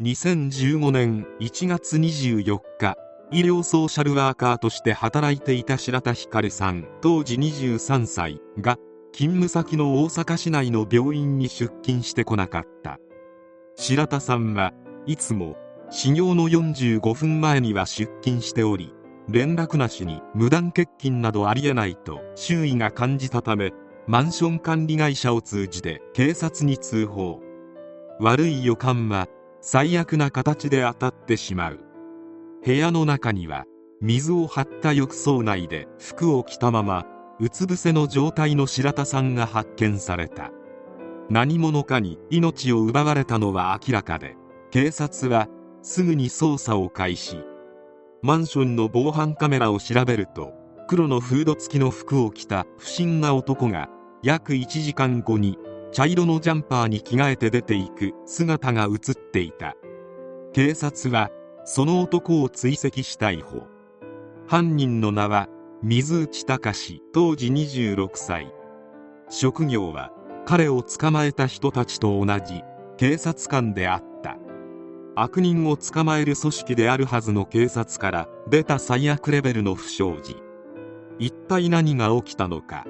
2015年1月24日医療ソーシャルワーカーとして働いていた白田光さん当時23歳が勤務先の大阪市内の病院に出勤してこなかった。白田さんはいつも始業の45分前には出勤しており連絡なしに無断欠勤などありえないと周囲が感じたためマンション管理会社を通じて警察に通報。悪い予感は最悪な形で当たってしまう。部屋の中には水を張った浴槽内で服を着たままうつ伏せの状態の白田さんが発見された。何者かに命を奪われたのは明らかで警察はすぐに捜査を開始。マンションの防犯カメラを調べると黒のフード付きの服を着た不審な男が約1時間後に茶色のジャンパーに着替えて出ていく姿が映っていた。警察はその男を追跡し逮捕犯人の名は水内隆当時26歳。職業は彼を捕まえた人たちと同じ。警察官であった。悪人を捕まえる組織であるはずの警察から出た最悪レベルの不祥事。一体何が起きたのか。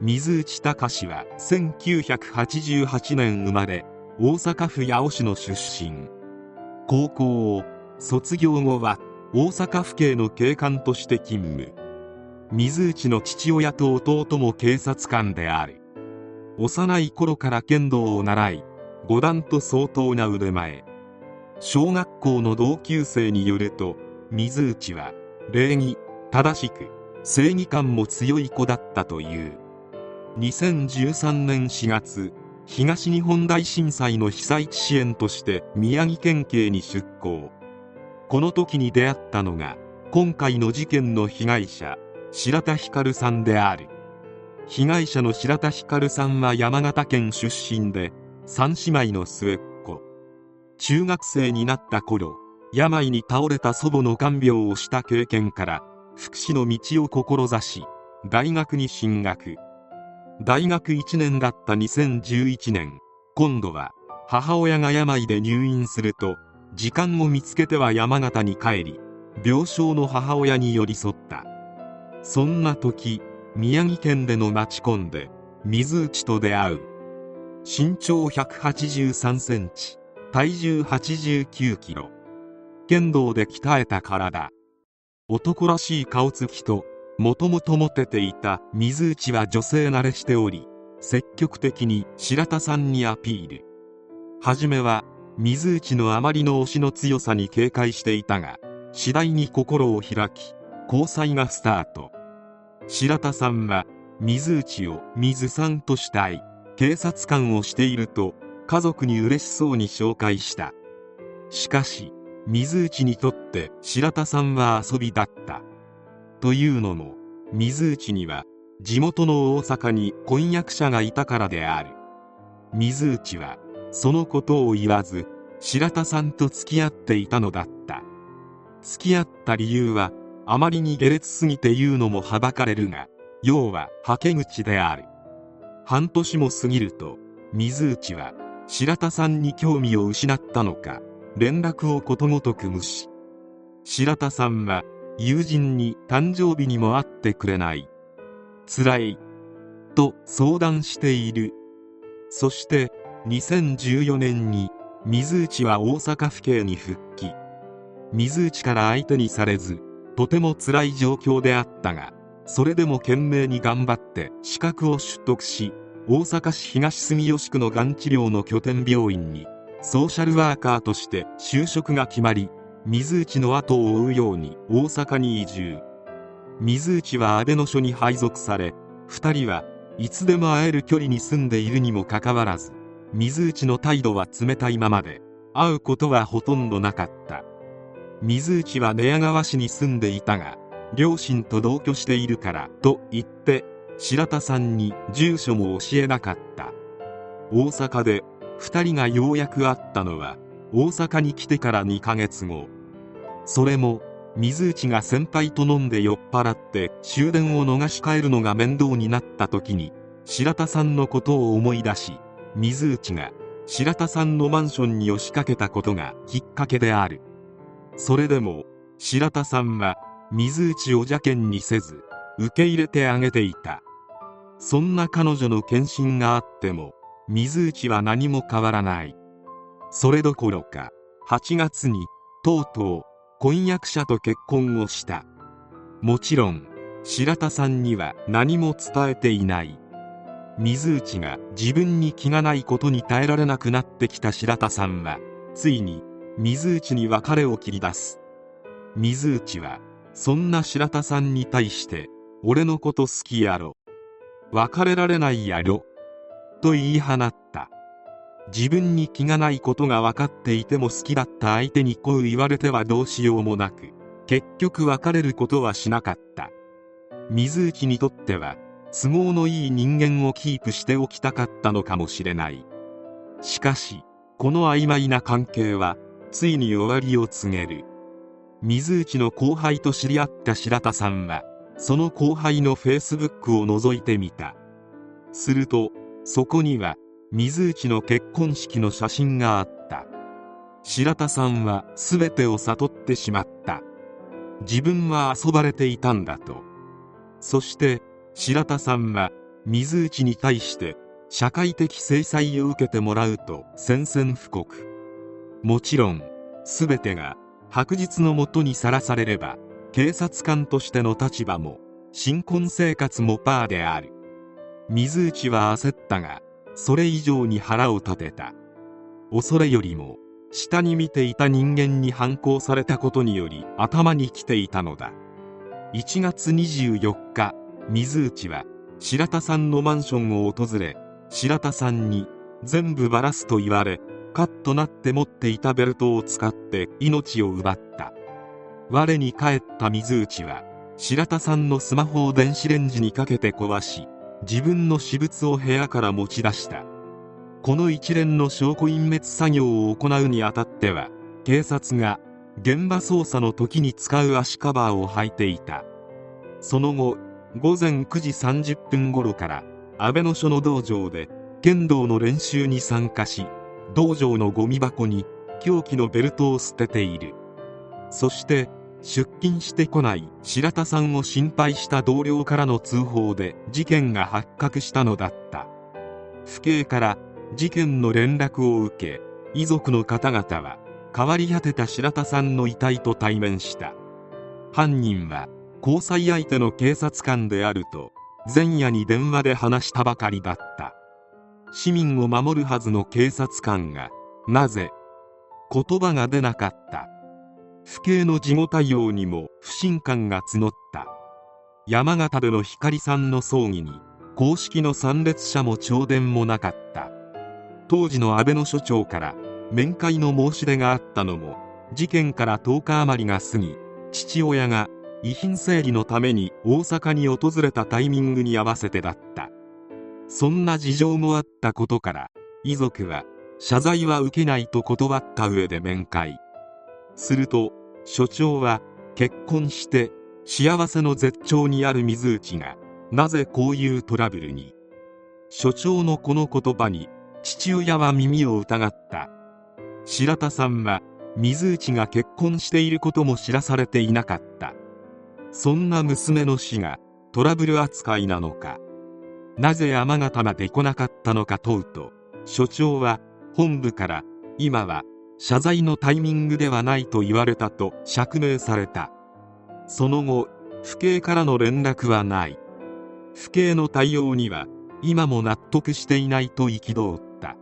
水内隆は1988年生まれ大阪府八尾市の出身。高校を卒業後は大阪府警の警官として勤務。水内の父親と弟も警察官である。幼い頃から剣道を習い五段と相当な腕前。小学校の同級生によると水内は礼儀正しく正義感も強い子だったという。2013年4月東日本大震災の被災地支援として宮城県警に出向。この時に出会ったのが今回の事件の被害者白田光さんである。被害者の白田光さんは山形県出身で3姉妹の末っ子。中学生になった頃病に倒れた祖母の看病をした経験から福祉の道を志し大学に進学。大学1年だった2011年。今度は母親が病で入院すると時間を見つけては山形に帰り病床の母親に寄り添った。そんな時宮城県での町コンで水内と出会う。身長183センチ体重89キロ。剣道で鍛えた体。男らしい顔つきともともとモテていた水内は女性慣れしており積極的に白田さんにアピール。初めは水内のあまりの推しの強さに警戒していたが次第に心を開き交際がスタート。白田さんは水内を水さんとしたい警察官をしていると家族に嬉しそうに紹介した。しかし水内にとって白田さんは遊びだった。というのも水内には地元の大阪に婚約者がいたからである。水内はそのことを言わず白田さんと付き合っていたのだった。付き合った理由はあまりに下劣すぎて言うのもはばかれるが要ははけ口である。半年も過ぎると水内は白田さんに興味を失ったのか連絡をことごとく無視。白田さんは友人に誕生日にも会ってくれない。辛い。と相談している。そして2014年に水内は大阪府警に復帰。水内から相手にされずとても辛い状況であったがそれでも懸命に頑張って資格を取得し大阪市東住吉区のがん治療の拠点病院にソーシャルワーカーとして就職が決まり水内の後を追うように大阪に移住。水内は阿部の署に配属され2人はいつでも会える距離に住んでいるにもかかわらず水内の態度は冷たいままで会うことはほとんどなかった。水内は寝屋川市に住んでいたが両親と同居しているからと言って白田さんに住所も教えなかった。大阪で2人がようやく会ったのは大阪に来てから2ヶ月後。それも水内が先輩と飲んで酔っ払って終電を逃し帰るのが面倒になった時に白田さんのことを思い出し水内が白田さんのマンションに押しかけたことがきっかけである。それでも白田さんは水内を邪険にせず受け入れてあげていた。そんな彼女の献身があっても水内は何も変わらない。それどころか8月にとうとう婚約者と結婚をした。もちろん白田さんには何も伝えていない。水内が自分に気がないことに耐えられなくなってきた白田さんはついに水内に別れを切り出す。水内はそんな白田さんに対して俺のこと好きやろ。別れられないやろ。と言い放った。自分に気がないことが分かっていても好きだった相手にこう言われてはどうしようもなく結局別れることはしなかった。水内にとっては都合のいい人間をキープしておきたかったのかもしれない。しかしこの曖昧な関係はついに終わりを告げる。水内の後輩と知り合った白田さんはその後輩のフェイスブックを覗いてみた。するとそこには水内の結婚式の写真があった。白田さんは全てを悟ってしまった。自分は遊ばれていたんだと。そして白田さんは水内に対して社会的制裁を受けてもらうと宣戦布告。もちろん全てが白日のもとにさらされれば警察官としての立場も新婚生活もパーである。水内は焦ったがそれ以上に腹を立てた。恐れよりも下に見ていた人間に反抗されたことにより頭にきていたのだ。1月24日水内は白田さんのマンションを訪れ白田さんに全部バラすと言われカッとなって持っていたベルトを使って命を奪った。我に返った水内は白田さんのスマホを電子レンジにかけて壊し自分の私物を部屋から持ち出した。この一連の証拠隠滅作業を行うにあたっては警察が現場捜査の時に使う足カバーを履いていた。その後午前9時30分頃から安倍野署の道場で剣道の練習に参加し道場のゴミ箱に凶器のベルトを捨てている。そして出勤してこない白田さんを心配した同僚からの通報で事件が発覚したのだった。府警から事件の連絡を受け遺族の方々は変わり果てた白田さんの遺体と対面した。犯人は交際相手の警察官であると前夜に電話で話したばかりだった。市民を守るはずの警察官がなぜ言葉が出なかった。府警の事後対応にも不信感が募った。山形での光さんの葬儀に公式の参列者も弔電もなかった。当時の安倍の所長から面会の申し出があったのも事件から10日余りが過ぎ父親が遺品整理のために大阪に訪れたタイミングに合わせてだった。そんな事情もあったことから遺族は謝罪は受けないと断った上で面会。すると所長は結婚して幸せの絶頂にある水内がなぜこういうトラブルに？所長のこの言葉に父親は耳を疑った。白田さんは水内が結婚していることも知らされていなかった。そんな娘の死がトラブル扱いなのか？なぜ山形まで来なかったのか問うと所長は本部から今は謝罪のタイミングではないと言われたと釈明された。その後府警からの連絡はない。府警の対応には今も納得していないと憤った。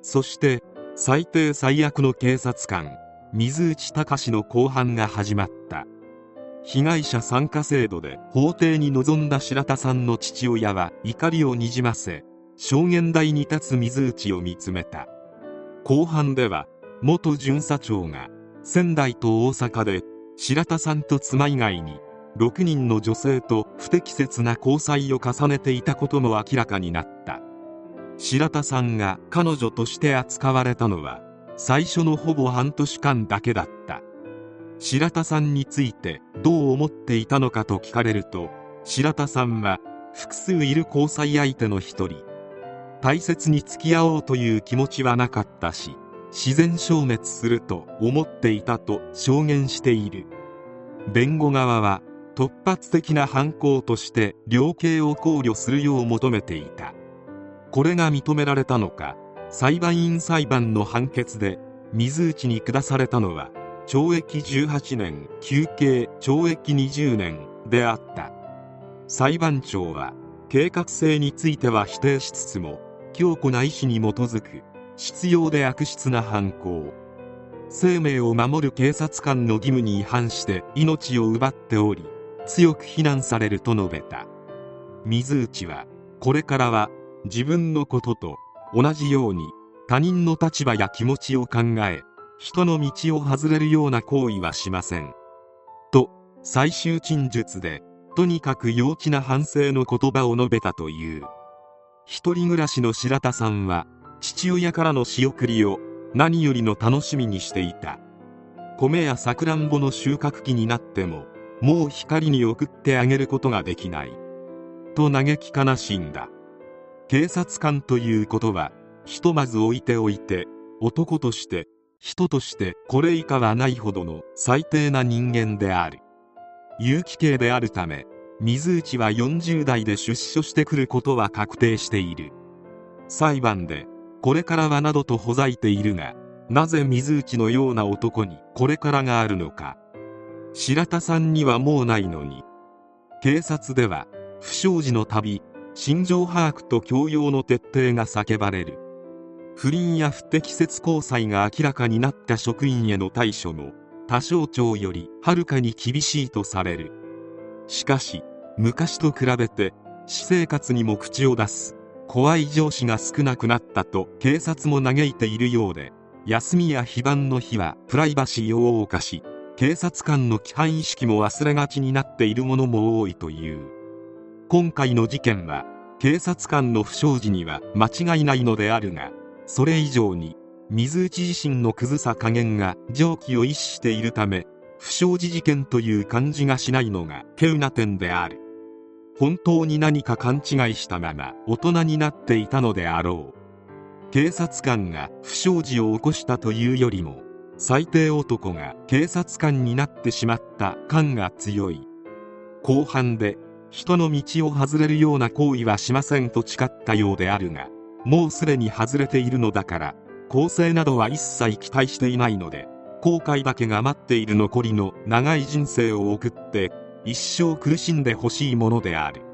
そして最低最悪の警察官水内隆の公判が始まった。被害者参加制度で法廷に臨んだ白田さんの父親は怒りをにじませ証言台に立つ水内を見つめた。後半では元巡査長が仙台と大阪で白田さんと妻以外に6人の女性と不適切な交際を重ねていたことも明らかになった。白田さんが彼女として扱われたのは最初のほぼ半年間だけだった。白田さんについてどう思っていたのかと聞かれると白田さんは複数いる交際相手の一人。大切に付き合おうという気持ちはなかったし自然消滅すると思っていたと証言している。弁護側は突発的な犯行として量刑を考慮するよう求めていた。これが認められたのか裁判員裁判の判決で水内に下されたのは懲役18年休刑懲役20年であった。裁判長は計画性については否定しつつも強固な意志に基づく。執拗で悪質な犯行。生命を守る警察官の義務に違反して命を奪っており強く非難されると述べた。水内はこれからは自分のことと同じように他人の立場や気持ちを考え人の道を外れるような行為はしません。と最終陳述でとにかく幼稚な反省の言葉を述べたという。一人暮らしの白田さんは父親からの仕送りを何よりの楽しみにしていた。米やさくらんぼの収穫期になってももう光に送ってあげることができない。と嘆き悲しんだ。警察官ということはひとまず置いておいて男として人としてこれ以下はないほどの最低な人間である。有期刑であるため水内は40代で出所してくることは確定している。裁判でこれからはなどとほざいているがなぜ水内のような男にこれからがあるのか。白田さんにはもうないのに。警察では不祥事のたび心情把握と教養の徹底が叫ばれる。不倫や不適切交際が明らかになった職員への対処も他省庁よりはるかに厳しいとされる。しかし昔と比べて私生活にも口を出す。怖い上司が少なくなったと警察も嘆いているようで休みや非番の日はプライバシーを謳歌し警察官の規範意識も忘れがちになっているものも多いという。今回の事件は警察官の不祥事には間違いないのであるがそれ以上に水内自身のクズさ加減が常軌を逸しているため不祥事事件という感じがしないのが稀有な点である。本当に何か勘違いしたまま大人になっていたのであろう。警察官が不祥事を起こしたというよりも最低男が警察官になってしまった感が強い。後半で人の道を外れるような行為はしませんと誓ったようであるがもうすでに外れているのだから更生などは一切期待していないので後悔だけが待っている残りの長い人生を送って一生苦しんでほしいものである。